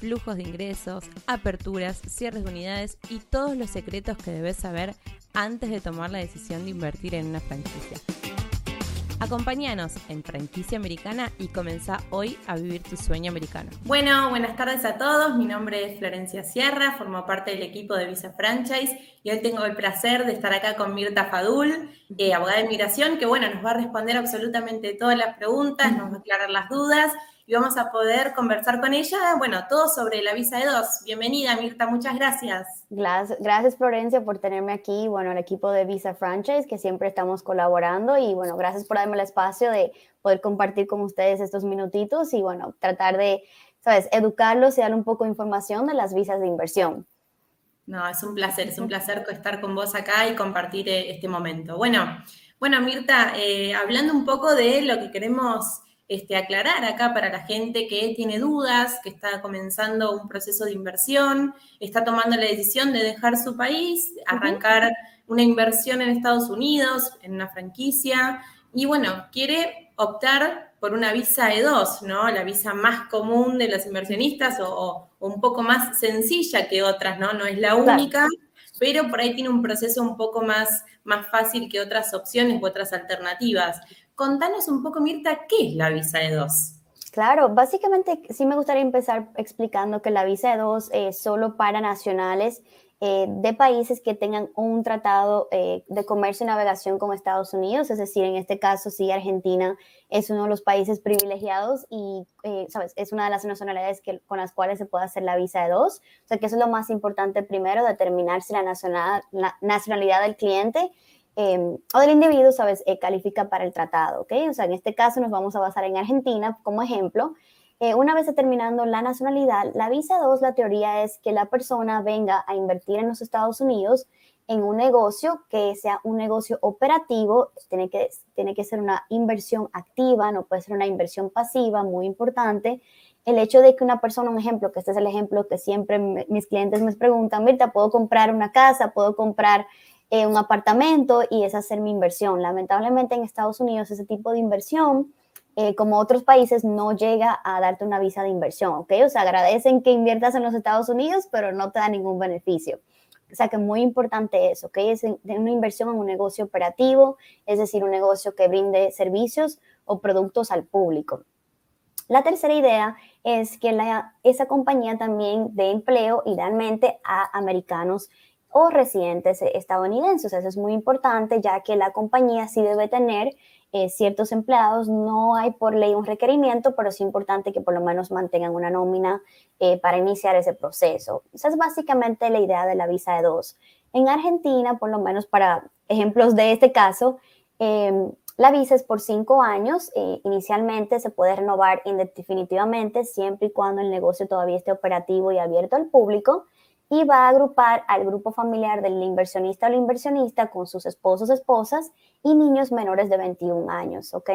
flujos de ingresos, aperturas, cierres de unidades y todos los secretos que debes saber antes de tomar la decisión de invertir en una franquicia. Acompáñanos en Franquicia Americana y comenzá hoy a vivir tu sueño americano. Bueno, buenas tardes a todos. Mi nombre es Florencia Sierra, formo parte del equipo de Visa Franchise y hoy tengo el placer de estar acá con Mirta Fadul, eh, abogada de inmigración, que bueno, nos va a responder absolutamente todas las preguntas, nos va a aclarar las dudas y vamos a poder conversar con ella, bueno, todo sobre la visa de dos. Bienvenida, Mirta, muchas gracias. Gracias, Florencia, por tenerme aquí, bueno, el equipo de Visa Franchise, que siempre estamos colaborando, y bueno, gracias por darme el espacio de poder compartir con ustedes estos minutitos y bueno, tratar de, sabes, educarlos y dar un poco de información de las visas de inversión. No, es un placer, es un placer estar con vos acá y compartir eh, este momento. Bueno, bueno, Mirta, eh, hablando un poco de lo que queremos este, aclarar acá para la gente que tiene dudas, que está comenzando un proceso de inversión, está tomando la decisión de dejar su país, arrancar una inversión en Estados Unidos, en una franquicia, y bueno, quiere optar por una visa E2, ¿no? La visa más común de los inversionistas o, un poco más sencilla que otras, ¿no? No es la única, pero por ahí tiene un proceso un poco más, más fácil que otras opciones u otras alternativas. Contanos un poco, Mirta, ¿qué es la visa E2? Claro, básicamente sí me gustaría empezar explicando que la visa E2 es solo para nacionales eh, de países que tengan un tratado eh, de comercio y navegación con Estados Unidos, es decir, en este caso sí Argentina es uno de los países privilegiados y, eh, sabes, es una de las nacionalidades que, con las cuales se puede hacer la visa de dos, o sea que eso es lo más importante primero, determinar si la, la nacionalidad del cliente Em, o del individuo, ¿sabes?, eh, califica para el tratado, ¿ok? O sea, en este caso nos vamos a basar en Argentina como ejemplo. Eh, una vez determinando la nacionalidad, la visa 2, la teoría es que la persona venga a invertir en los Estados Unidos en un negocio que sea un negocio operativo, tiene que, tiene que ser una inversión activa, no puede ser una inversión pasiva, muy importante. El hecho de que una persona, un ejemplo, que este es el ejemplo que siempre mis clientes me preguntan, Mirta, ¿puedo comprar una casa? ¿Puedo comprar eh, un apartamento y es hacer mi inversión. Lamentablemente en Estados Unidos ese tipo de inversión, eh, como otros países, no llega a darte una visa de inversión, ¿ok? O sea, agradecen que inviertas en los Estados Unidos, pero no te da ningún beneficio. O sea que muy importante eso, ¿ok? Es una inversión en un negocio operativo, es decir, un negocio que brinde servicios o productos al público. La tercera idea es que esa compañía también dé empleo idealmente a americanos o residentes estadounidenses. Eso es muy importante ya que la compañía sí debe tener eh, ciertos empleados. No hay por ley un requerimiento, pero es importante que por lo menos mantengan una nómina eh, para iniciar ese proceso. Esa es básicamente la idea de la visa de dos. En Argentina, por lo menos para ejemplos de este caso, em, la visa es por cinco años. Eh, inicialmente se puede renovar indefinitivamente siempre y cuando el negocio todavía esté operativo y abierto al público y va a agrupar al grupo familiar del inversionista o la inversionista con sus esposos, esposas y niños menores de 21 años, ¿ok?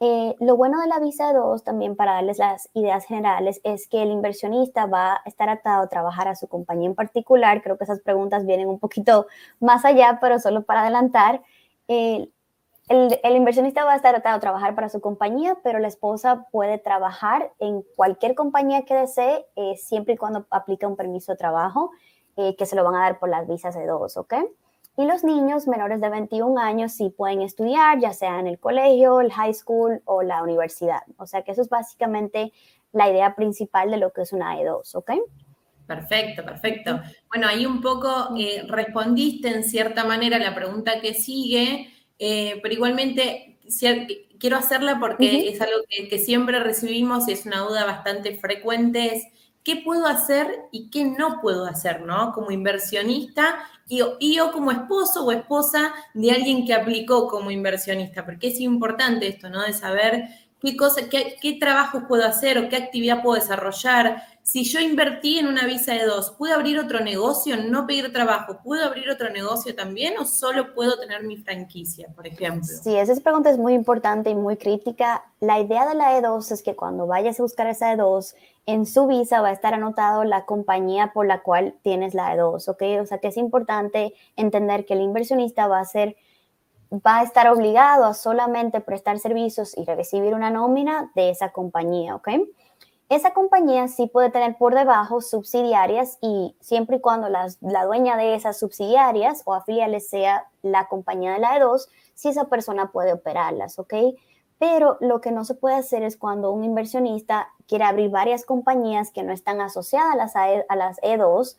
Eh, lo bueno de la visa 2, también para darles las ideas generales, es que el inversionista va a estar atado a trabajar a su compañía en particular. Creo que esas preguntas vienen un poquito más allá, pero solo para adelantar. Eh, el, inversionista va a estar atado a trabajar para su compañía, pero la esposa puede trabajar en cualquier compañía que desee, eh, siempre y cuando aplique un permiso de trabajo, eh, que se lo van a dar por las visas de dos, ¿ok? Y los niños menores de 21 años sí pueden estudiar, ya sea en el colegio, el high school o la universidad. O sea que eso es básicamente la idea principal de lo que es una E2, ¿ok? Perfecto, perfecto. Bueno, ahí un poco eh, respondiste en cierta manera la pregunta que sigue, eh, pero igualmente quiero hacerla porque es algo que, siempre recibimos y es una duda bastante frecuente, es qué puedo hacer y qué no puedo hacer, ¿no? Como inversionista y, y o como esposo o esposa de alguien que aplicó como inversionista, porque es importante esto, ¿no? De saber qué, cosa, qué, qué trabajos puedo hacer o qué actividad puedo desarrollar. Si yo invertí en una visa de dos, ¿puedo abrir otro negocio, no pedir trabajo? ¿Puedo abrir otro negocio también o solo puedo tener mi franquicia, por ejemplo? Sí, esa pregunta es muy importante y muy crítica. La idea de la E2 es que cuando vayas a buscar esa E2, en su visa va a estar anotado la compañía por la cual tienes la E2, ¿ok? O sea que es importante entender que el inversionista va a ser va a estar obligado a solamente prestar servicios y recibir una nómina de esa compañía, ¿ok? Esa compañía sí puede tener por debajo subsidiarias y siempre y cuando la dueña de esas subsidiarias o afiliales sea la compañía de la E2, si esa persona puede operarlas, ¿ok? Pero lo que no se puede hacer es cuando un inversionista quiere abrir varias compañías que no están asociadas a las, e, a las E2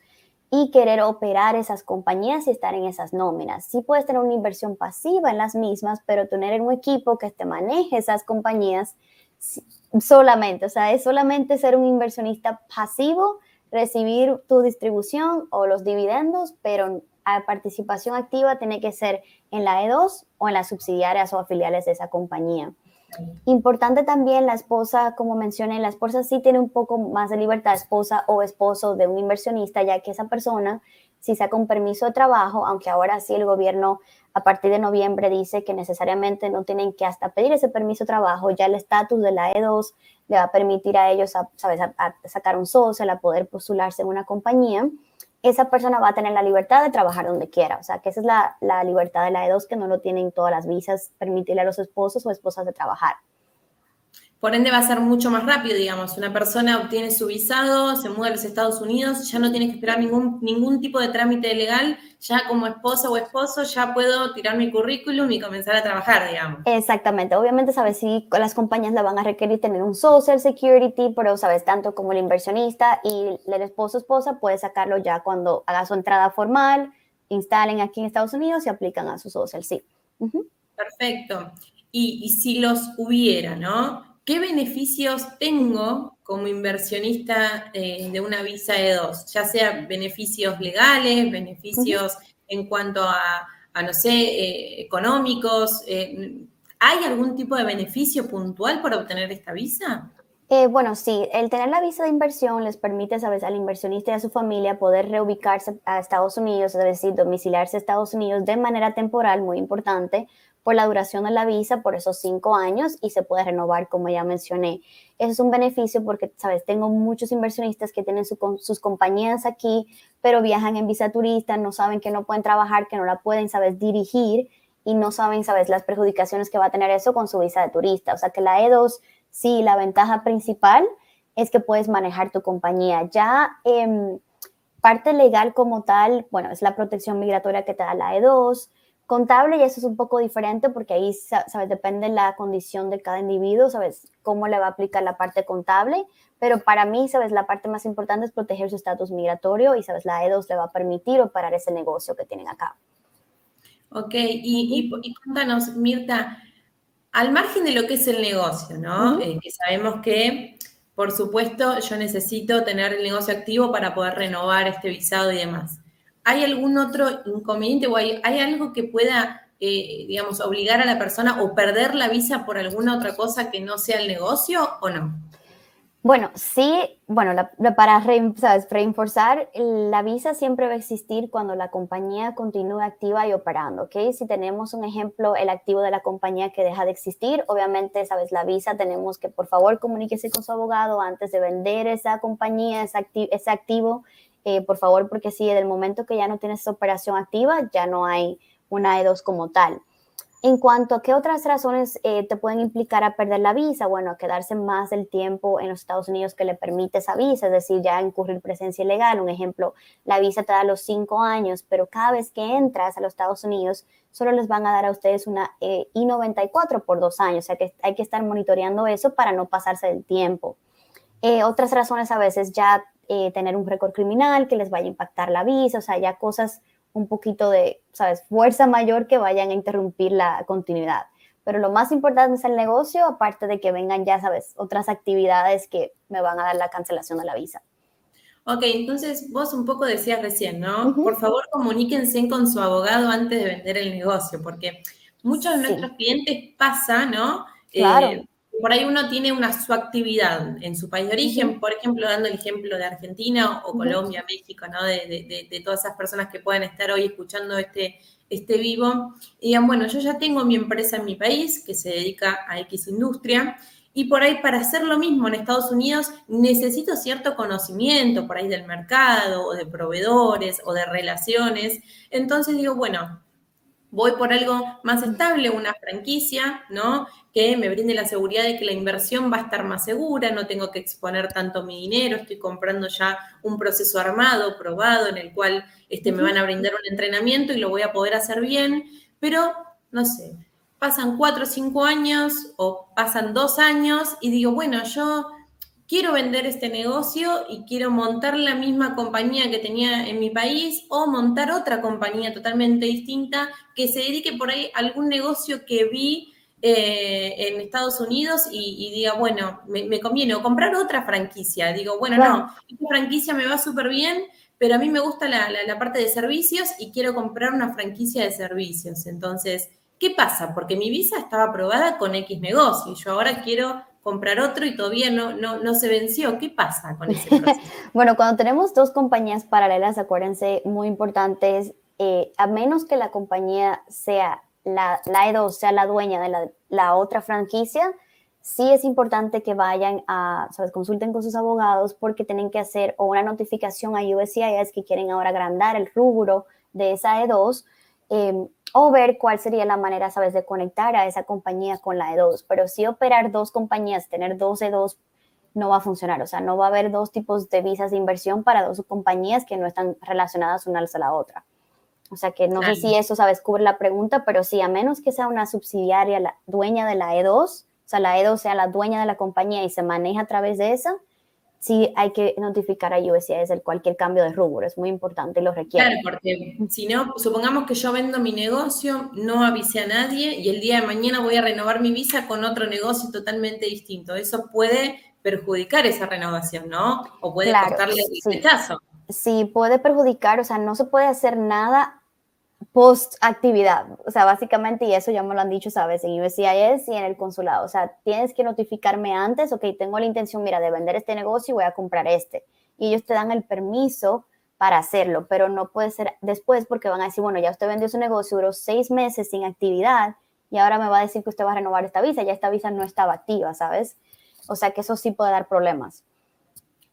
y querer operar esas compañías y estar en esas nóminas. Sí puedes tener una inversión pasiva en las mismas, pero tener un equipo que te maneje esas compañías solamente, o sea, es solamente ser un inversionista pasivo, recibir tu distribución o los dividendos, pero a participación activa tiene que ser en la E2 o en las subsidiarias o afiliales de esa compañía. Importante también la esposa, como mencioné, la esposa sí tiene un poco más de libertad, esposa o esposo de un inversionista, ya que esa persona, si saca un permiso de trabajo, aunque ahora sí el gobierno a partir de noviembre dice que necesariamente no tienen que hasta pedir ese permiso de trabajo, ya el estatus de la E2 le va a permitir a ellos, a, ¿sabes?, a, sacar un social, a poder postularse en una compañía, esa persona va a tener la libertad de trabajar donde quiera. O sea, que esa es la, la libertad de la E2 que no lo tienen todas las visas, permitirle a los esposos o esposas de trabajar. Por ende va a ser mucho más rápido, digamos. Una persona obtiene su visado, se muda a los Estados Unidos, ya no tiene que esperar ningún, ningún tipo de trámite legal, ya como esposa o esposo ya puedo tirar mi currículum y comenzar a trabajar, digamos. Exactamente. Obviamente, sabes, si las compañías la van a requerir tener un social security, pero sabes, tanto como el inversionista y el esposo o esposa puede sacarlo ya cuando haga su entrada formal, instalen aquí en Estados Unidos y aplican a su social, sí. Perfecto. Y, y si los hubiera, ¿no? ¿Qué beneficios tengo como inversionista eh, de una visa E2? Ya sea beneficios legales, beneficios en cuanto a, no sé, eh, económicos. Eh, ¿Hay algún tipo de beneficio puntual para obtener esta visa? bueno, sí, el tener la visa de inversión les permite, sabes, al inversionista y a su familia poder reubicarse a Estados Unidos, es decir, domiciliarse a Estados Unidos de manera temporal, muy importante, por la duración de la visa por esos cinco años y se puede renovar, como ya mencioné. Eso es un beneficio porque, sabes, tengo muchos inversionistas que tienen sus compañías aquí, pero viajan en visa turista, no saben que no pueden trabajar, que no la pueden, sabes, dirigir y no saben, sabes, las perjudicaciones que va a tener eso con su visa de turista. O sea que la E2, sí, la ventaja principal es que puedes manejar tu compañía. Ya eh, parte legal como tal, bueno, es la protección migratoria que te da la E2 Contable, y eso es un poco diferente porque ahí, sabes, depende la condición de cada individuo, sabes, cómo le va a aplicar la parte contable, pero para mí, sabes, la parte más importante es proteger su estatus migratorio y, sabes, la E2 le va a permitir operar ese negocio que tienen acá. Ok, y, y, cuéntanos, Mirta, al margen de lo que es el negocio, ¿no? Eh, que sabemos que, por supuesto, yo necesito tener el negocio activo para poder renovar este visado y demás. ¿Hay algún otro inconveniente o hay, algo que pueda, eh, digamos, obligar a la persona o perder la visa por alguna otra cosa que no sea el negocio o no? Bueno, sí, bueno, para reforzar, la visa siempre va a existir cuando la compañía continúe activa y operando, ¿ok? Si tenemos un ejemplo, el activo de la compañía que deja de existir, obviamente, sabes, la visa tenemos que, por favor, comuníquese con su abogado antes de vender esa compañía, ese activo eh, por favor, porque si en el momento que ya no tienes operación activa, ya no hay una E2 como tal. En cuanto a qué otras razones eh, te pueden implicar a perder la visa, bueno, a quedarse más del tiempo en los Estados Unidos que le permite esa visa, es decir, ya incurrir presencia ilegal. Un ejemplo, la visa te da los cinco años, pero cada vez que entras a los Estados Unidos, solo les van a dar a ustedes una eh, I-94 por dos años, o sea que hay que estar monitoreando eso para no pasarse del tiempo. otras razones a veces ya eh, tener un récord criminal que les vaya a impactar la visa, o sea, ya cosas un poquito de, ¿sabes?, fuerza mayor que vayan a interrumpir la continuidad. Pero lo más importante es el negocio, aparte de que vengan ya, ¿sabes?, otras actividades que me van a dar la cancelación de la visa. Ok, entonces vos un poco decías recién, ¿no? Por favor, comuníquense con su abogado antes de vender el negocio, porque muchos de nuestros clientes pasa, ¿no? Claro. Eh, por ahí uno tiene una su actividad en su país de origen, por ejemplo, dando el ejemplo de Argentina o Colombia, México, ¿no? De, todas esas personas que puedan estar hoy escuchando este, este vivo, y digan, bueno, yo ya tengo mi empresa en mi país que se dedica a X industria, y por ahí para hacer lo mismo en Estados Unidos necesito cierto conocimiento por ahí del mercado o de proveedores o de relaciones. Entonces digo, bueno, voy por algo más estable, una franquicia, ¿no? Que me brinde la seguridad de que la inversión va a estar más segura, no tengo que exponer tanto mi dinero, estoy comprando ya un proceso armado, probado, en el cual este, me van a brindar un entrenamiento y lo voy a poder hacer bien, pero no sé, pasan cuatro o cinco años o pasan dos años y digo, bueno, yo quiero vender este negocio y quiero montar la misma compañía que tenía en mi país o montar otra compañía totalmente distinta que se dedique por ahí a algún negocio que vi eh, en Estados Unidos y, diga, bueno, me, conviene, o comprar otra franquicia. Digo, bueno, no, esta franquicia me va súper bien, pero a mí me gusta la, la parte de servicios y quiero comprar una franquicia de servicios. Entonces, ¿qué pasa? Porque mi visa estaba aprobada con X negocio y yo ahora quiero comprar otro y todavía no, no, se venció. ¿Qué pasa con ese proceso? bueno, cuando tenemos dos compañías paralelas, acuérdense, muy importantes, eh, a menos que la compañía sea la, la E2, sea la dueña de la, otra franquicia, sí es importante que vayan a, ¿sabes? Consulten con sus abogados porque tienen que hacer o una notificación a USCIS que quieren ahora agrandar el rubro de esa E2 Em, o ver cuál sería la manera, sabes, de conectar a esa compañía con la E2. Pero si operar dos compañías, tener dos E2, no va a funcionar. O sea, no va a haber dos tipos de visas de inversión para dos compañías que no están relacionadas una a la otra. O sea, que no sé si eso, sabes, cubre la pregunta, pero sí, a menos que sea una subsidiaria, la dueña de la E2, o sea, la E2 sea la dueña de la compañía y se maneja a través de esa, sí hay que notificar a USCIS el cualquier cambio de rubro, es muy importante y lo requiere. Claro, porque si no, supongamos que yo vendo mi negocio, no avise a nadie y el día de mañana voy a renovar mi visa con otro negocio totalmente distinto. Eso puede perjudicar esa renovación, ¿no? O puede costarle el rechazo. Sí, puede perjudicar, o sea, no se puede hacer nada post actividad, o sea, básicamente, y eso ya me lo han dicho, sabes, en USCIS y en el consulado, o sea, tienes que notificarme antes, ok, tengo la intención, mira, de vender este negocio y voy a comprar este, y ellos te dan el permiso para hacerlo, pero no puede ser después porque van a decir, bueno, ya usted vendió su negocio, duró seis meses sin actividad y ahora me va a decir que usted va a renovar esta visa, ya esta visa no estaba activa, ¿sabes? O sea que eso sí puede dar problemas.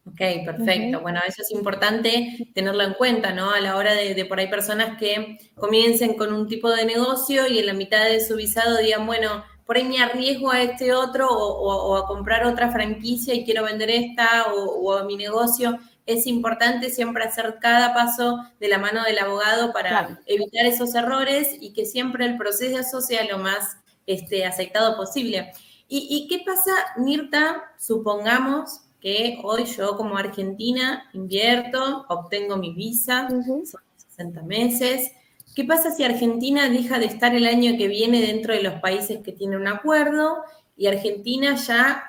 Ok, perfecto. Bueno, eso es importante tenerlo en cuenta, ¿no? A la hora de, por ahí personas que comiencen con un tipo de negocio y en la mitad de su visado digan, bueno, por ahí me arriesgo a este otro o, a comprar otra franquicia y quiero vender esta o, a mi negocio. Es importante siempre hacer cada paso de la mano del abogado para evitar esos errores y que siempre el proceso sea lo más este, aceptado posible. ¿Y, ¿Y qué pasa, Mirta? Supongamos que hoy yo como argentina invierto, obtengo mi visa, son 60 meses. ¿Qué pasa si Argentina deja de estar el año que viene dentro de los países que tienen un acuerdo y Argentina ya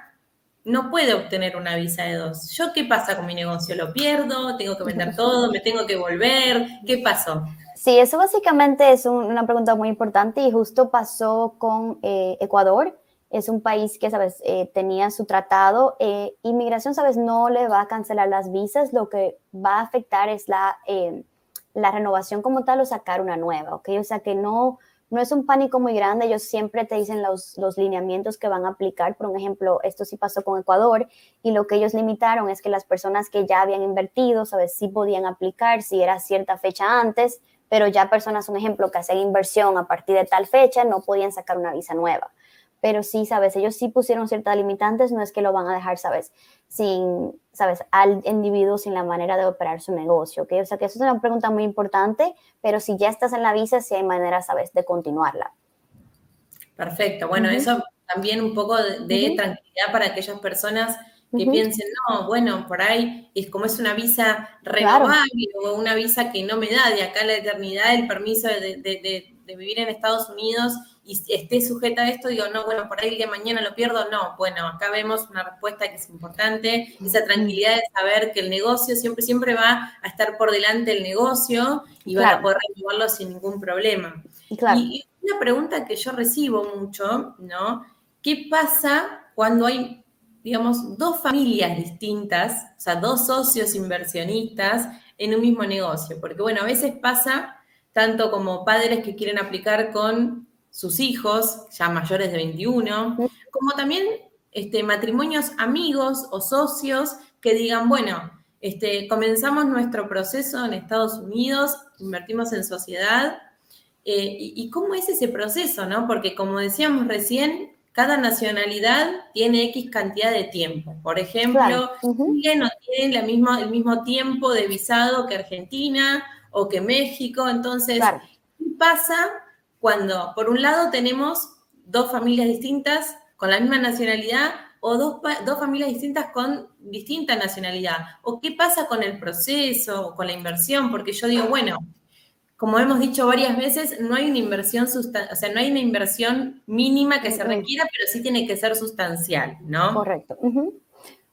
no puede obtener una visa de dos? ¿Yo qué pasa con mi negocio? ¿Lo pierdo? ¿Tengo que vender todo? ¿Me tengo que volver? ¿Qué pasó? Sí, eso básicamente es una pregunta muy importante y justo pasó con eh, Ecuador es un país que, sabes, eh, tenía su tratado. Eh, inmigración, sabes, no le va a cancelar las visas, lo que va a afectar es la, eh, la renovación como tal o sacar una nueva, ¿ok? O sea que no, no es un pánico muy grande, ellos siempre te dicen los, los lineamientos que van a aplicar. Por ejemplo, esto sí pasó con Ecuador y lo que ellos limitaron es que las personas que ya habían invertido, sabes, sí podían aplicar si era cierta fecha antes, pero ya personas, un ejemplo, que hacían inversión a partir de tal fecha, no podían sacar una visa nueva pero sí, sabes, ellos sí pusieron ciertas limitantes, no es que lo van a dejar, sabes, sin, sabes, al individuo sin la manera de operar su negocio, ¿ok? O sea que eso es una pregunta muy importante, pero si ya estás en la visa, sí hay manera, sabes, de continuarla. Perfecto, bueno, eso también un poco de, tranquilidad para aquellas personas que piensen, no, bueno, por ahí es como es una visa renovable o una visa que no me da de acá la eternidad el permiso de, de vivir en Estados Unidos y esté sujeta a esto, digo, no, bueno, por ahí el día de mañana lo pierdo, no, bueno, acá vemos una respuesta que es importante, esa tranquilidad de saber que el negocio siempre, siempre va a estar por delante el negocio y va a poder renovarlo sin ningún problema. Y una pregunta que yo recibo mucho, ¿no? ¿Qué pasa cuando hay, digamos, dos familias distintas, o sea, dos socios inversionistas en un mismo negocio? Porque, bueno, a veces pasa tanto como padres que quieren aplicar con sus hijos, ya mayores de 21, como también este, matrimonios amigos o socios que digan, bueno, este, comenzamos nuestro proceso en Estados Unidos, invertimos en sociedad. Eh, y, cómo es ese proceso? ¿no? Porque como decíamos recién, cada nacionalidad tiene X cantidad de tiempo. Por ejemplo, Chile no tiene la misma, el mismo tiempo de visado que Argentina o que México. Entonces, ¿qué pasa cuando, por un lado, tenemos dos familias distintas con la misma nacionalidad o dos, dos, familias distintas con distinta nacionalidad? ¿O qué pasa con el proceso o con la inversión? Porque yo digo, bueno, como hemos dicho varias veces, no hay una inversión, o sea, no hay una inversión mínima que se requiera, pero sí tiene que ser sustancial, ¿no? Correcto.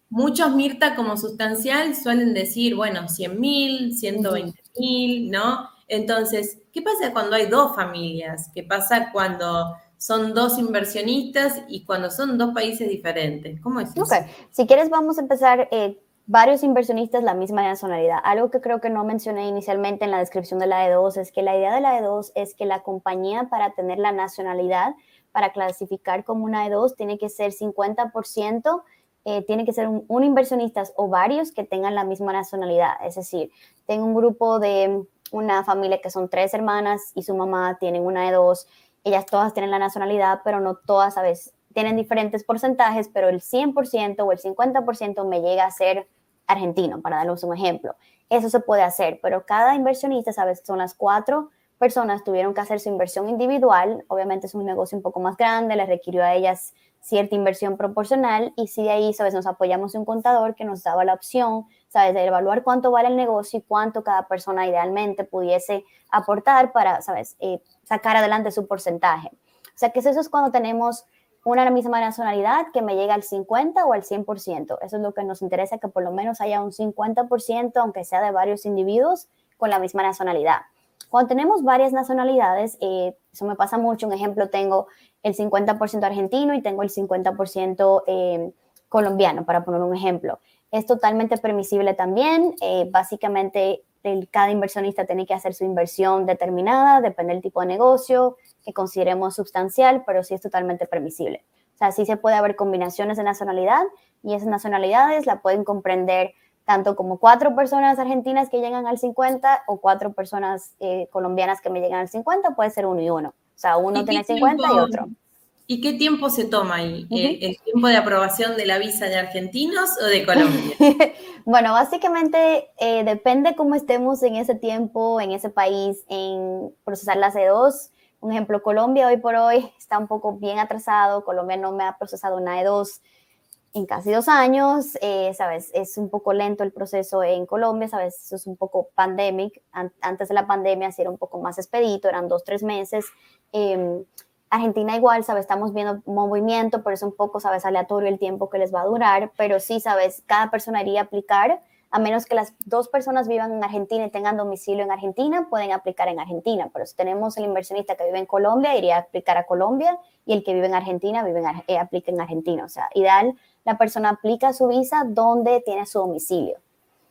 Muchos, Mirta, como sustancial suelen decir, bueno, 100 mil, 120 mil, ¿no? Entonces, ¿qué pasa cuando hay dos familias? ¿Qué pasa cuando son dos inversionistas y cuando son dos países diferentes. ¿Cómo es eso? Si quieres, vamos a empezar eh, varios inversionistas la misma nacionalidad. Algo que creo que no mencioné inicialmente en la descripción de la E2 es que la idea de la E2 es que la compañía para tener la nacionalidad, para clasificar como una E2, tiene que ser 50%. Eh, tiene que ser un, un, inversionista o varios que tengan la misma nacionalidad. Es decir, tengo un grupo de una familia que son tres hermanas y su mamá tienen una E2 ellas todas tienen la nacionalidad, pero no todas, ¿sabes? Tienen diferentes porcentajes, pero el 100% o el 50% me llega a ser argentino, para darles un ejemplo. Eso se puede hacer, pero cada inversionista, ¿sabes? Son las cuatro personas, tuvieron que hacer su inversión individual. Obviamente es un negocio un poco más grande, les requirió a ellas cierta inversión proporcional y si de ahí, ¿sabes? Nos apoyamos en un contador que nos daba la opción ¿sabes? De evaluar cuánto vale el negocio y cuánto cada persona idealmente pudiese aportar para, ¿sabes? Eh, sacar adelante su porcentaje. O sea, que eso es cuando tenemos una misma nacionalidad que me llega al 50 o al 100%. Eso es lo que nos interesa, que por lo menos haya un 50%, aunque sea de varios individuos, con la misma nacionalidad. Cuando tenemos varias nacionalidades, eh, eso me pasa mucho. Un ejemplo, tengo el 50% argentino y tengo el 50% eh, colombiano, para poner un ejemplo es totalmente permisible también. Eh, básicamente, el, cada inversionista tiene que hacer su inversión determinada, depende del tipo de negocio que consideremos sustancial, pero sí es totalmente permisible. O sea, sí se puede haber combinaciones de nacionalidad y esas nacionalidades la pueden comprender tanto como cuatro personas argentinas que llegan al 50 o cuatro personas eh, colombianas que me llegan al 50, puede ser uno y uno. O sea, uno tiene 50 y otro. ¿Y qué tiempo se toma ahí? Eh, ¿El tiempo de aprobación de la visa de argentinos o de Colombia? bueno, básicamente eh, depende cómo estemos en ese tiempo, en ese país, en procesar la E2. Un ejemplo, Colombia hoy por hoy está un poco bien atrasado. Colombia no me ha procesado una E2 en casi dos años, eh, ¿sabes? Es un poco lento el proceso en Colombia, ¿sabes? Eso es un poco pandemic. Antes de la pandemia sí era un poco más expedito, eran dos, tres meses. Em, Argentina igual, ¿sabes? Estamos viendo movimiento, pero es un poco, ¿sabes? Aleatorio el tiempo que les va a durar, pero sí, ¿sabes? Cada persona iría a aplicar, a menos que las dos personas vivan en Argentina y tengan domicilio en Argentina, pueden aplicar en Argentina, pero si tenemos el inversionista que vive en Colombia, iría a aplicar a Colombia, y el que vive en Argentina, vive en, eh, aplica en Argentina. O sea, ideal, la persona aplica su visa donde tiene su domicilio.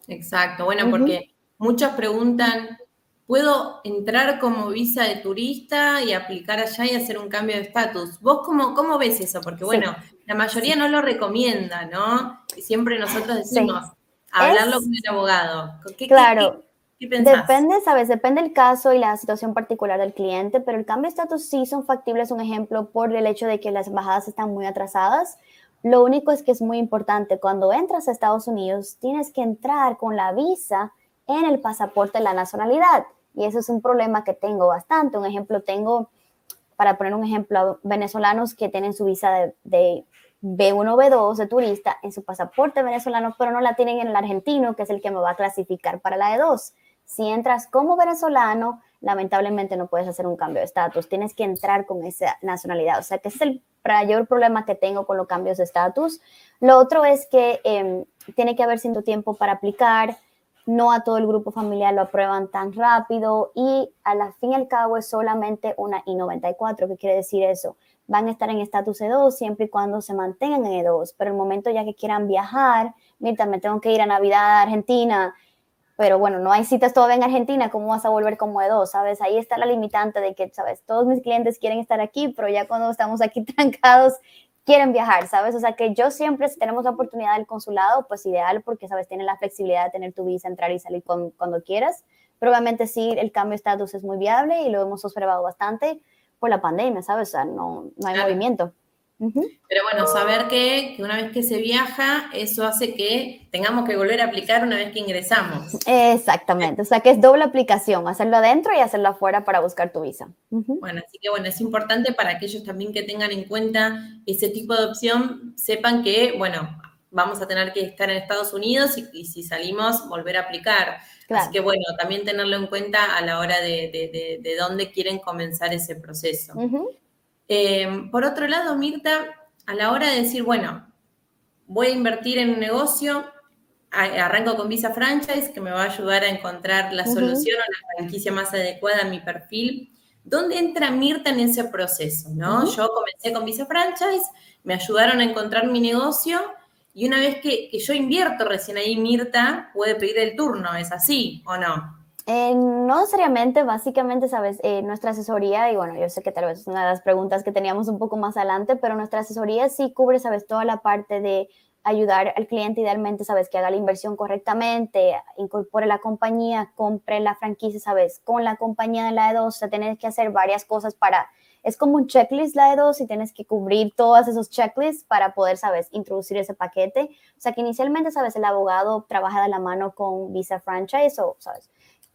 Exacto, bueno, porque muchos preguntan, puedo entrar como visa de turista y aplicar allá y hacer un cambio de estatus. ¿Vos cómo, cómo ves eso? Porque bueno, la mayoría no lo recomienda, ¿no? Y siempre nosotros decimos, hablarlo con el abogado. ¿Qué, claro. ¿Qué, Depende, ¿sabes? Depende el caso y la situación particular del cliente, pero el cambio de estatus sí son factibles, un ejemplo, por el hecho de que las embajadas están muy atrasadas. Lo único es que es muy importante, cuando entras a Estados Unidos, tienes que entrar con la visa en el pasaporte de la nacionalidad. Y eso es un problema que tengo bastante. Un ejemplo, tengo, para poner un ejemplo, venezolanos que tienen su visa de, B1 B2 de turista en su pasaporte venezolano, pero no la tienen en el argentino, que es el que me va a clasificar para la E2. Si entras como venezolano, lamentablemente no puedes hacer un cambio de estatus, tienes que entrar con esa nacionalidad. O sea que es el mayor problema que tengo con los cambios de estatus. Lo otro es que em, tiene que haber cierto tiempo para aplicar, no a todo el grupo familiar lo aprueban tan rápido y a la fin y al cabo es solamente una I-94. ¿Qué quiere decir eso? van a estar en estatus E2 siempre y cuando se mantengan en E2, pero el momento ya que quieran viajar, mira, me tengo que ir a Navidad a Argentina, pero bueno, no hay citas todavía en Argentina, ¿cómo vas a volver como E2? ¿Sabes? Ahí está la limitante de que, ¿sabes? Todos mis clientes quieren estar aquí, pero ya cuando estamos aquí trancados, quieren viajar, ¿sabes? O sea que yo siempre, si tenemos la oportunidad del consulado, pues ideal, porque, ¿sabes? Tienen la flexibilidad de tener tu visa, entrar y salir cuando quieras. Pero obviamente sí, el cambio de estatus es muy viable y lo hemos observado bastante por la pandemia, ¿sabes? O sea, no, no hay movimiento. Pero bueno, saber que, una vez que se viaja, eso hace que tengamos que volver a aplicar una vez que ingresamos. Exactamente, o sea que es doble aplicación, hacerlo adentro y hacerlo afuera para buscar tu visa. Bueno, así que bueno, es importante para aquellos también que tengan en cuenta ese tipo de opción, sepan que, bueno, vamos a tener que estar en Estados Unidos y, si salimos, volver a aplicar. Así que bueno, también tenerlo en cuenta a la hora de, de, dónde quieren comenzar ese proceso. Eh, por otro lado, Mirta, a la hora de decir, bueno, voy a invertir en un negocio, arranco con Visa Franchise, que me va a ayudar a encontrar la solución o la franquicia más adecuada a mi perfil. ¿Dónde entra Mirta en ese proceso? ¿no? Yo comencé con Visa Franchise, me ayudaron a encontrar mi negocio y una vez que, que yo invierto recién ahí, Mirta puede pedir el turno, ¿es así o no? Eh, no necesariamente, básicamente, sabes, eh, nuestra asesoría, y bueno, yo sé que tal vez es una de las preguntas que teníamos un poco más adelante, pero nuestra asesoría sí cubre, sabes, toda la parte de ayudar al cliente idealmente, sabes, que haga la inversión correctamente, incorpore la compañía, compre la franquicia, sabes, con la compañía de la E2, o sea, tienes que hacer varias cosas para, es como un checklist la E2 y tienes que cubrir todos esos checklists para poder, sabes, introducir ese paquete. O sea, que inicialmente, sabes, el abogado trabaja de la mano con Visa Franchise o, sabes,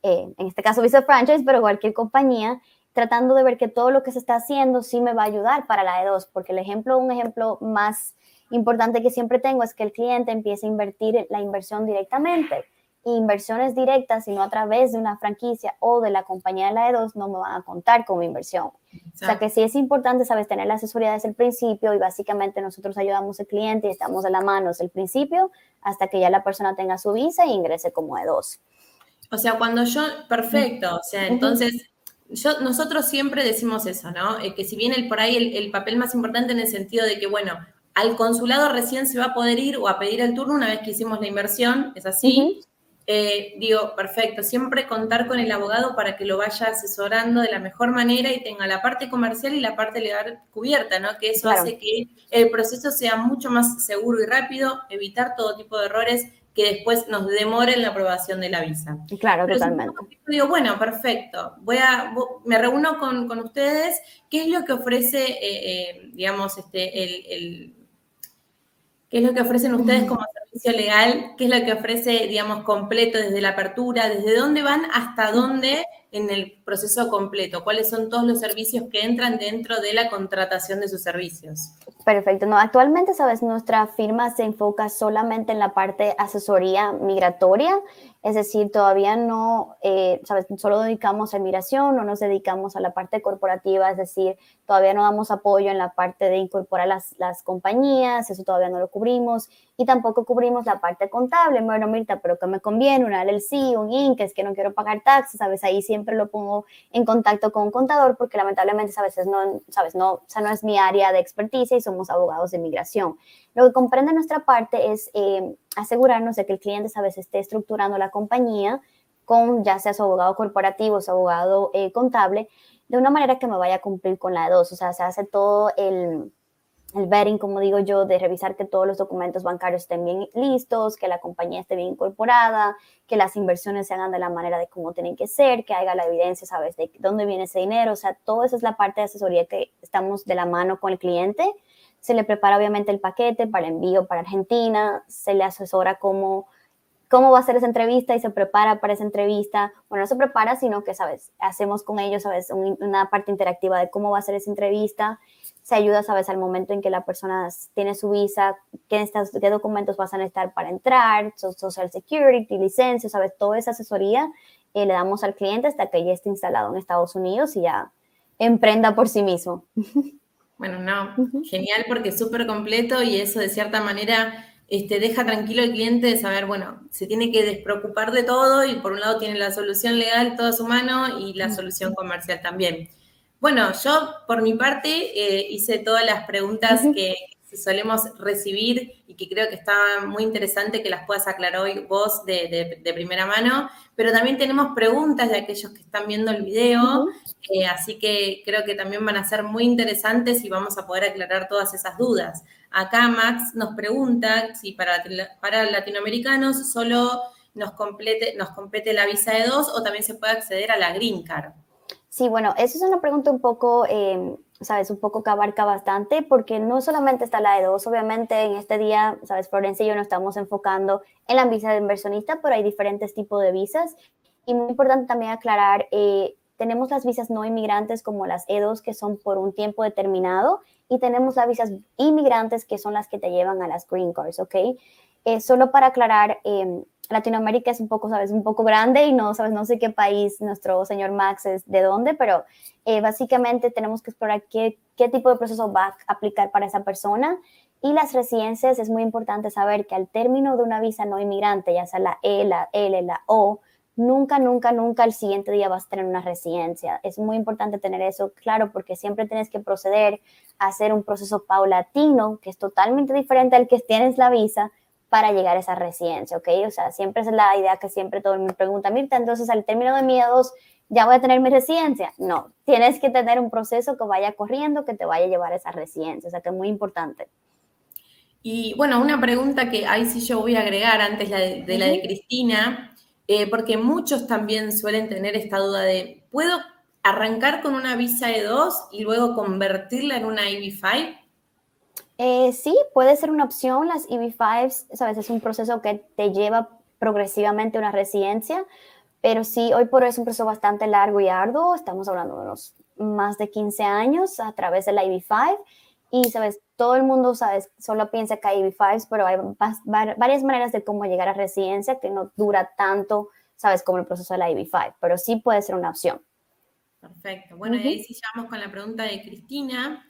eh, en este caso Visa Franchise, pero cualquier compañía, tratando de ver que todo lo que se está haciendo sí me va a ayudar para la E2, porque el ejemplo, un ejemplo más importante que siempre tengo es que el cliente empiece a invertir la inversión directamente. inversiones directas, sino a través de una franquicia o de la compañía de la E2, no me van a contar como inversión. O sea que sí es importante, sabes, tener la asesoría desde el principio y básicamente nosotros ayudamos al cliente y estamos de la mano desde el principio hasta que ya la persona tenga su visa e ingrese como E2. O sea, cuando yo, perfecto, o sea, entonces, yo, nosotros siempre decimos eso, ¿no? Eh, que si viene el, por ahí el, papel más importante en el sentido de que, bueno, al consulado recién se va a poder ir o a pedir el turno una vez que hicimos la inversión, es así. Eh, digo, perfecto, siempre contar con el abogado para que lo vaya asesorando de la mejor manera y tenga la parte comercial y la parte legal cubierta, ¿no? Que eso hace que el proceso sea mucho más seguro y rápido, evitar todo tipo de errores que después nos demore la aprobación de la visa. Claro, totalmente. digo, bueno, perfecto, voy a, me reúno con, ustedes, ¿qué es lo que ofrece, eh, eh, digamos, este, el, qué es lo que ofrecen ustedes como legal, qué es lo que ofrece, digamos, completo desde la apertura, desde dónde van hasta dónde en el proceso completo? ¿Cuáles son todos los servicios que entran dentro de la contratación de sus servicios? Perfecto. No, actualmente, sabes, nuestra firma se enfoca solamente en la parte asesoría migratoria, es decir, todavía no, eh, sabes, solo dedicamos a migración, no nos dedicamos a la parte corporativa, es decir, todavía no damos apoyo en la parte de incorporar las, las compañías, eso todavía no lo cubrimos, y tampoco cubrimos la parte contable. Bueno, Mirta, pero que me conviene? Una LLC, un INC, es que no quiero pagar taxes, ¿sabes? Ahí siempre lo pongo en contacto con un contador porque lamentablemente a veces no, ¿sabes? No, o sea, no es mi área de experticia y somos abogados de inmigración. Lo que comprende nuestra parte es eh, asegurarnos de que el cliente, ¿sabes? Esté estructurando la compañía con ya sea su abogado corporativo, su abogado eh, contable, de una manera que me vaya a cumplir con la dos. O sea, se hace todo el el vetting, como digo yo, de revisar que todos los documentos bancarios estén bien listos, que la compañía esté bien incorporada, que las inversiones se hagan de la manera de cómo tienen que ser, que haya la evidencia, ¿sabes?, de dónde viene ese dinero. O sea, todo eso es la parte de asesoría que estamos de la mano con el cliente. Se le prepara obviamente el paquete para envío para Argentina, se le asesora cómo cómo va a ser esa entrevista y se prepara para esa entrevista. Bueno, no se prepara, sino que, ¿sabes? Hacemos con ellos, ¿sabes? Una parte interactiva de cómo va a ser esa entrevista se ayuda, sabes, al momento en que la persona tiene su visa, qué, qué documentos van a necesitar para entrar, social security, licencia, sabes, toda esa asesoría eh, le damos al cliente hasta que ya esté instalado en Estados Unidos y ya emprenda por sí mismo. Bueno, no, genial porque es súper completo y eso de cierta manera este, deja tranquilo al cliente de saber, bueno, se tiene que despreocupar de todo y por un lado tiene la solución legal toda a su mano y la solución comercial también. Bueno, yo por mi parte eh, hice todas las preguntas que solemos recibir y que creo que está muy interesante que las puedas aclarar hoy vos de, primera mano, pero también tenemos preguntas de aquellos que están viendo el video, eh, así que creo que también van a ser muy interesantes y vamos a poder aclarar todas esas dudas. Acá Max nos pregunta si para, para latinoamericanos solo nos, complete, nos compete la visa de dos o también se puede acceder a la Green Card. Sí, bueno, eso es una pregunta un poco, eh, sabes, un poco que abarca bastante, porque no solamente está la de dos, obviamente en este día, sabes, Florencia y yo nos estamos enfocando en la visa de inversionista, pero hay diferentes tipos de visas. Y muy importante también aclarar, eh, tenemos las visas no inmigrantes como las E2, que son por un tiempo determinado, y tenemos las visas inmigrantes, que son las que te llevan a las green cards, ¿ok? Eh, solo para aclarar, eh, Latinoamérica es un poco, sabes, un poco grande y no, sabes, no sé qué país nuestro señor Max es de dónde, pero eh, básicamente tenemos que explorar qué, qué tipo de proceso va a aplicar para esa persona. Y las residencias es muy importante saber que al término de una visa no inmigrante, ya sea la E, la L, la O, nunca, nunca, nunca el siguiente día vas a tener una residencia. Es muy importante tener eso claro porque siempre tienes que proceder a hacer un proceso paulatino que es totalmente diferente al que tienes la visa para llegar a esa residencia, ¿ok? O sea, siempre es la idea que siempre todo el mundo pregunta, Mirta, entonces al término de miedos, ¿ya voy a tener mi residencia? No, tienes que tener un proceso que vaya corriendo, que te vaya a llevar a esa residencia, o sea, que es muy importante. Y bueno, una pregunta que ahí sí yo voy a agregar antes de, la de Cristina, eh, porque muchos también suelen tener esta duda de, ¿puedo arrancar con una visa E2 y luego convertirla en una EB5? Eh, sí, puede ser una opción. Las EB5s, sabes, es un proceso que te lleva progresivamente a una residencia, pero sí, hoy por hoy es un proceso bastante largo y arduo. Estamos hablando de unos más de 15 años a través de la EB5 y, sabes, todo el mundo, sabes, solo piensa que hay EB5s, pero hay varias maneras de cómo llegar a residencia que no dura tanto, sabes, como el proceso de la EB5, pero sí puede ser una opción. Perfecto. Bueno, y ahí sí llegamos con la pregunta de Cristina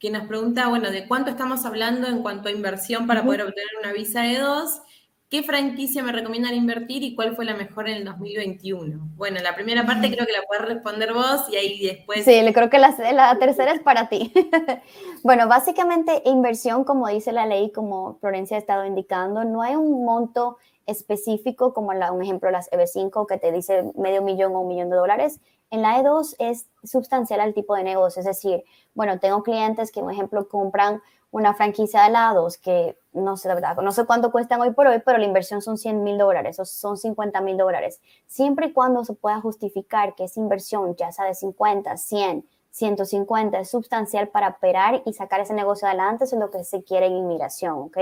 que nos pregunta, bueno, de cuánto estamos hablando en cuanto a inversión para poder obtener una visa de dos, qué franquicia me recomiendan invertir y cuál fue la mejor en el 2021. Bueno, la primera parte creo que la puedes responder vos y ahí después... Sí, creo que la, la tercera es para ti. bueno, básicamente inversión, como dice la ley, como Florencia ha estado indicando, no hay un monto específico como la, un ejemplo las EB5 que te dice medio millón o un millón de dólares. En la E2 es sustancial al tipo de negocio, es decir, bueno, tengo clientes que, por ejemplo, compran una franquicia de helados que no sé, la verdad, no sé cuánto cuestan hoy por hoy, pero la inversión son 100 mil dólares o son 50 mil dólares. Siempre y cuando se pueda justificar que esa inversión, ya sea de 50, 100, 150, es sustancial para operar y sacar ese negocio adelante, eso es lo que se quiere en inmigración, ¿ok?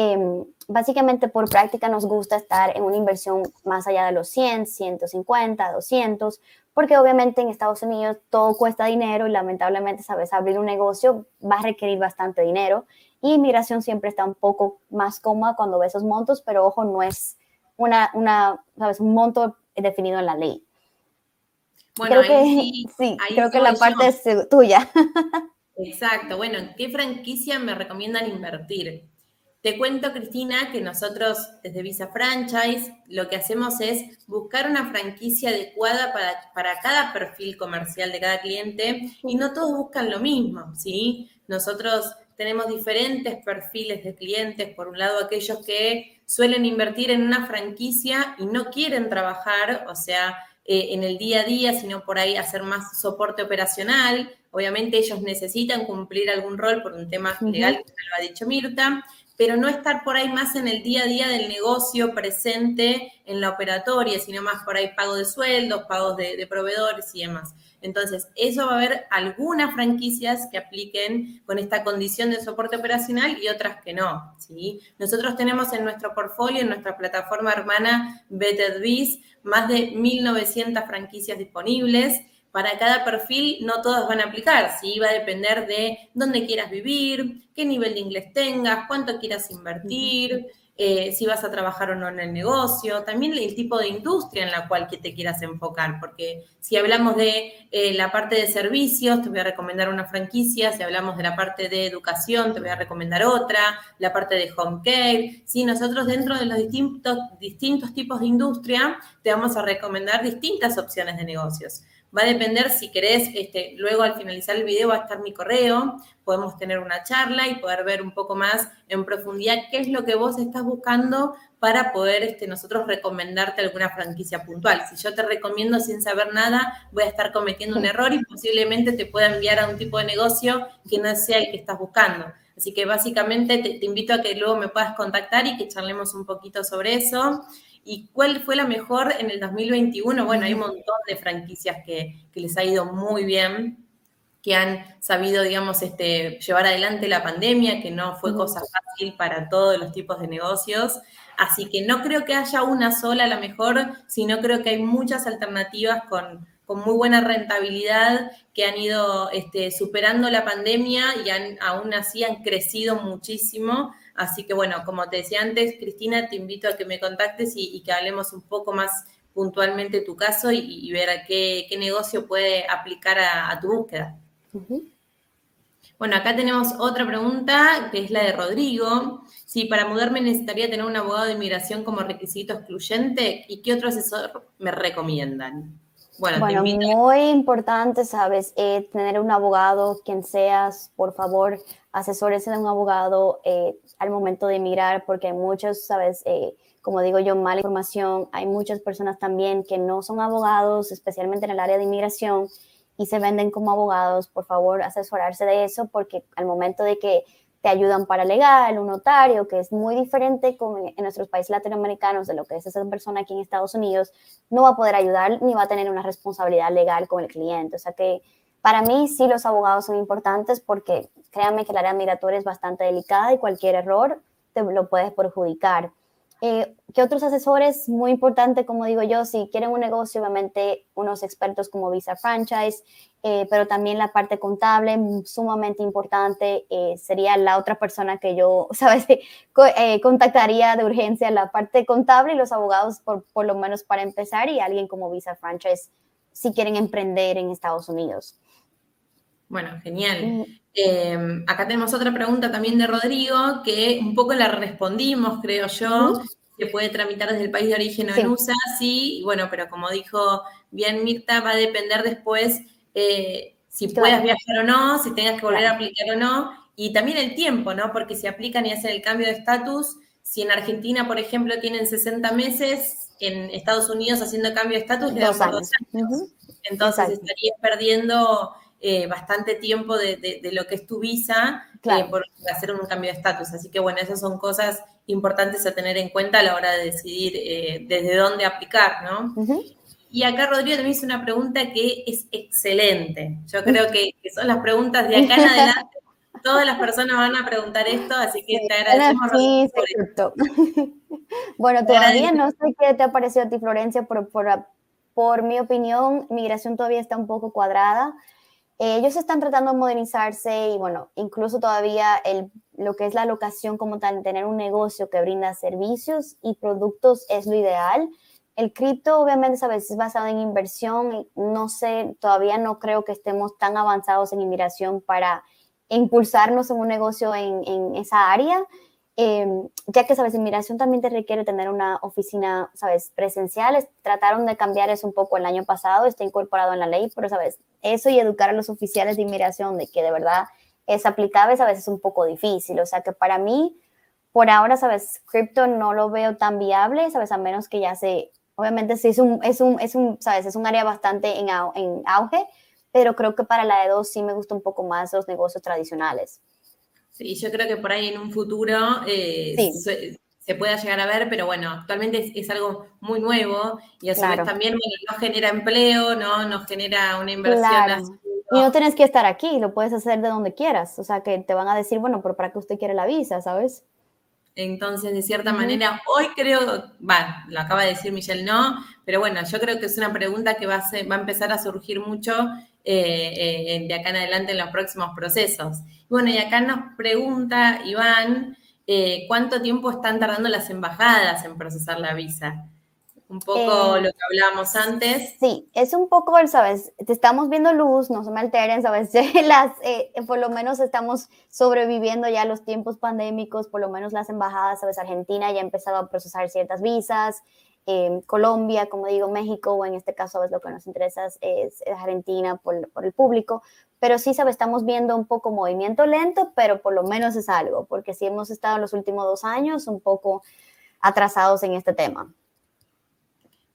Em, básicamente por práctica nos gusta estar en una inversión más allá de los 100, 150, 200, porque obviamente en Estados Unidos todo cuesta dinero y lamentablemente, sabes, abrir un negocio va a requerir bastante dinero y inmigración siempre está un poco más cómoda cuando ve esos montos, pero ojo, no es una, una ¿sabes? un monto definido en la ley. Bueno, creo que, sí, creo que la parte es tuya. Exacto. Bueno, ¿qué franquicia me recomiendan invertir? Te cuento, Cristina, que nosotros desde Visa Franchise lo que hacemos es buscar una franquicia adecuada para, para cada perfil comercial de cada cliente y no todos buscan lo mismo, ¿sí? Nosotros tenemos diferentes perfiles de clientes. Por un lado, aquellos que suelen invertir en una franquicia y no quieren trabajar, o sea, eh, en el día a día, sino por ahí hacer más soporte operacional. Obviamente ellos necesitan cumplir algún rol por un tema legal, que lo ha dicho Mirta pero no estar por ahí más en el día a día del negocio presente en la operatoria, sino más por ahí pago de sueldos, pagos de, proveedores y demás. Entonces, eso va a haber algunas franquicias que apliquen con esta condición de soporte operacional y otras que no. ¿sí? Nosotros tenemos en nuestro portfolio, en nuestra plataforma hermana BetterBiz, más de 1.900 franquicias disponibles para cada perfil no todas van a aplicar, ¿sí? Va a depender de dónde quieras vivir, qué nivel de inglés tengas, cuánto quieras invertir, eh, si vas a trabajar o no en el negocio, también el tipo de industria en la cual te quieras enfocar, porque si hablamos de eh, la parte de servicios, te voy a recomendar una franquicia, si hablamos de la parte de educación, te voy a recomendar otra, la parte de home care, si nosotros dentro de los distintos, distintos tipos de industria te vamos a recomendar distintas opciones de negocios. Va a depender si querés, este, luego al finalizar el video va a estar mi correo, podemos tener una charla y poder ver un poco más en profundidad qué es lo que vos estás buscando para poder este, nosotros recomendarte alguna franquicia puntual. Si yo te recomiendo sin saber nada, voy a estar cometiendo un error y posiblemente te pueda enviar a un tipo de negocio que no sea el que estás buscando. Así que básicamente te, te invito a que luego me puedas contactar y que charlemos un poquito sobre eso. ¿Y cuál fue la mejor en el 2021? Bueno, hay un montón de franquicias que, les ha ido muy bien, que han sabido, digamos, este, llevar adelante la pandemia, que no fue cosa fácil para todos los tipos de negocios. Así que no creo que haya una sola a la mejor, sino creo que hay muchas alternativas con, muy buena rentabilidad que han ido este, superando la pandemia y aún así han crecido muchísimo. Así que bueno, como te decía antes, Cristina, te invito a que me contactes y, que hablemos un poco más puntualmente tu caso y, ver a qué, negocio puede aplicar a, tu búsqueda. Bueno, acá tenemos otra pregunta, que es la de Rodrigo. Si para mudarme necesitaría tener un abogado de inmigración como requisito excluyente, ¿y qué otro asesor me recomiendan? Bueno, muy importante, sabes, eh, tener un abogado, quien seas, por favor, asesores de un abogado eh, al momento de emigrar, porque hay muchos, sabes, eh, como digo yo, mala información. Hay muchas personas también que no son abogados, especialmente en el área de inmigración, y se venden como abogados. Por favor, asesorarse de eso, porque al momento de que te ayudan para legal, un notario, que es muy diferente con, en nuestros países latinoamericanos de lo que es esa persona aquí en Estados Unidos, no va a poder ayudar ni va a tener una responsabilidad legal con el cliente. O sea que para mí sí los abogados son importantes porque créanme que la área migratoria es bastante delicada y cualquier error te lo puedes perjudicar. Eh, ¿Qué otros asesores? Muy importante, como digo yo, si quieren un negocio, obviamente unos expertos como Visa Franchise, eh, pero también la parte contable, sumamente importante, eh, sería la otra persona que yo, ¿sabes? contactaría de urgencia, la parte contable y los abogados, por, por lo menos para empezar, y alguien como Visa Franchise si quieren emprender en Estados Unidos. Bueno, genial. Em, acá tenemos otra pregunta también de Rodrigo, que un poco la respondimos, creo yo, que puede tramitar desde el país de origen o en USA, sí, bueno, pero como dijo bien Mirta, va a depender después eh, si puedas viajar o no, si tengas que volver a aplicar o no, y también el tiempo, ¿no? Porque si aplican y hacen el cambio de estatus, si en Argentina, por ejemplo, tienen 60 meses, en Estados Unidos haciendo cambio de estatus, le dos años. Entonces estarías perdiendo eh, bastante tiempo de, lo que es tu visa eh, por hacer un cambio de estatus. Así que bueno, esas son cosas importantes a tener en cuenta a la hora de decidir eh, desde dónde aplicar, ¿no? Y acá Rodrigo me hizo una pregunta que es excelente. Yo creo que, son las preguntas de acá en adelante. Todas las personas van a preguntar esto, así que te agradecemos. Sí, por bueno, todavía no sé qué te ha parecido a ti, Florencia, por, por, por mi opinión, migración todavía está un poco cuadrada. Ellos están tratando de modernizarse y bueno, incluso todavía el, lo que es la locación como tal, tener un negocio que brinda servicios y productos es lo ideal. El cripto obviamente sabes, es basado en inversión, no sé, todavía no creo que estemos tan avanzados en inmigración para impulsarnos en un negocio en, en esa área. Em, ya que, sabes, inmigración también te requiere tener una oficina, sabes, presencial. Trataron de cambiar eso un poco el año pasado, está incorporado en la ley, pero, sabes, eso y educar a los oficiales de inmigración de que de verdad es aplicable, a veces es un poco difícil. O sea que para mí, por ahora, sabes, cripto no lo veo tan viable, sabes, a menos que ya se, obviamente sí es un, es un, es un sabes, es un área bastante en, en auge, pero creo que para la de dos sí me gusta un poco más los negocios tradicionales. Sí, yo creo que por ahí en un futuro eh, se, pueda llegar a ver, pero bueno, actualmente es, algo muy nuevo y a su vez también no genera empleo, ¿no? Nos genera una inversión. Y no tienes que estar aquí, lo puedes hacer de donde quieras. O sea, que te van a decir, bueno, pero ¿para qué usted quiere la visa, sabes? Entonces, de cierta manera, hoy creo, va, lo acaba de decir Michelle, no, pero bueno, yo creo que es una pregunta que va a, va a empezar a surgir mucho eh, eh, de acá en adelante en los próximos procesos. Bueno, y acá nos pregunta Iván, eh, ¿cuánto tiempo están tardando las embajadas en procesar la visa? Un poco lo que hablábamos antes. Sí, es un poco, ¿sabes? Te estamos viendo luz, no se me alteren, ¿sabes? Las, por lo menos estamos sobreviviendo ya los tiempos pandémicos, por lo menos las embajadas, ¿sabes? Argentina ya ha empezado a procesar ciertas visas, eh, Colombia, como digo, México, o en este caso, lo que nos interesa es, Argentina por, por, el público, pero sí, sabe, estamos viendo un poco movimiento lento, pero por lo menos es algo, porque sí hemos estado en los últimos dos años un poco atrasados en este tema.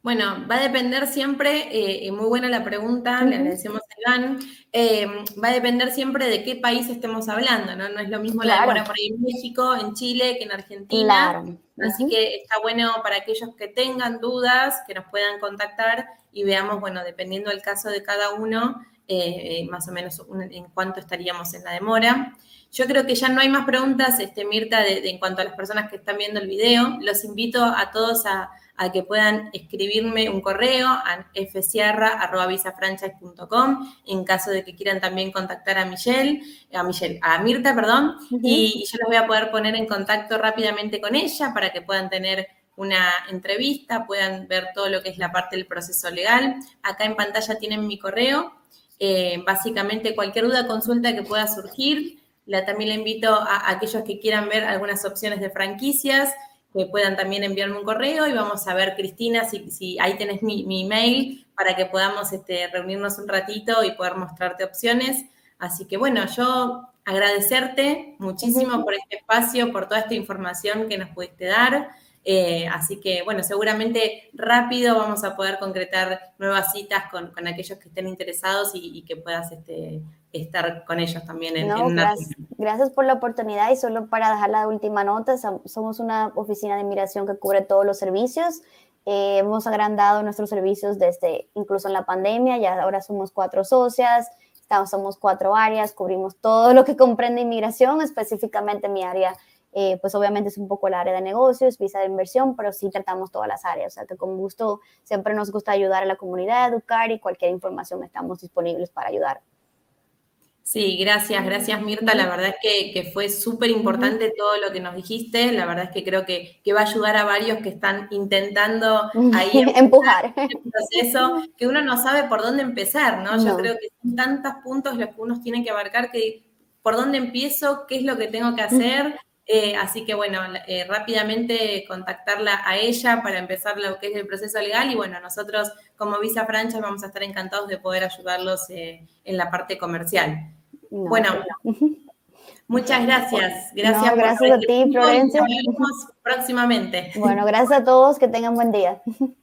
Bueno, va a depender siempre, eh, muy buena la pregunta, le agradecemos a Iván, eh, va a depender siempre de qué país estemos hablando, ¿no? No es lo mismo la demora por ahí en México, en Chile, que en Argentina. Claro. Así que está bueno para aquellos que tengan dudas, que nos puedan contactar y veamos, bueno, dependiendo del caso de cada uno, eh, más o menos en cuánto estaríamos en la demora. Yo creo que ya no hay más preguntas, este, Mirta, de, en cuanto a las personas que están viendo el video. Los invito a todos a a que puedan escribirme un correo a fsierra.visafranchise.com en caso de que quieran también contactar a Michelle, a Michelle, a Mirta, perdón, y, yo los voy a poder poner en contacto rápidamente con ella para que puedan tener una entrevista, puedan ver todo lo que es la parte del proceso legal. Acá en pantalla tienen mi correo. Eh, básicamente cualquier duda, consulta que pueda surgir. La, también le invito a aquellos que quieran ver algunas opciones de franquicias que puedan también enviarme un correo y vamos a ver, Cristina, si, si ahí tenés mi, mi, email para que podamos este, reunirnos un ratito y poder mostrarte opciones. Así que bueno, yo agradecerte muchísimo por este espacio, por toda esta información que nos pudiste dar. Eh, así que, bueno, seguramente rápido vamos a poder concretar nuevas citas con, con aquellos que estén interesados y, que puedas este, estar con ellos también en, una... Gracias, por la oportunidad y solo para dejar la última nota, somos una oficina de inmigración que cubre todos los servicios. Eh, hemos agrandado nuestros servicios desde incluso en la pandemia, ya ahora somos cuatro socias, estamos, somos cuatro áreas, cubrimos todo lo que comprende inmigración, específicamente mi área eh, pues obviamente es un poco el área de negocios, visa de inversión, pero sí tratamos todas las áreas, o sea que con gusto siempre nos gusta ayudar a la comunidad, educar y cualquier información estamos disponibles para ayudar. Sí, gracias, gracias Mirta. La verdad es que, fue súper importante todo lo que nos dijiste. La verdad es que creo que, va a ayudar a varios que están intentando ahí empujar el proceso, que uno no sabe por dónde empezar, ¿no? Yo creo que son tantos puntos los que uno tiene que abarcar que por dónde empiezo, qué es lo que tengo que hacer. Eh, así que bueno, eh, rápidamente contactarla a ella para empezar lo que es el proceso legal y bueno, nosotros como Visa Franchise vamos a estar encantados de poder ayudarlos eh, en la parte comercial. bueno, muchas gracias. Gracias, gracias a ti, Florencia. Nos vemos próximamente. Bueno, gracias a todos, que tengan buen día.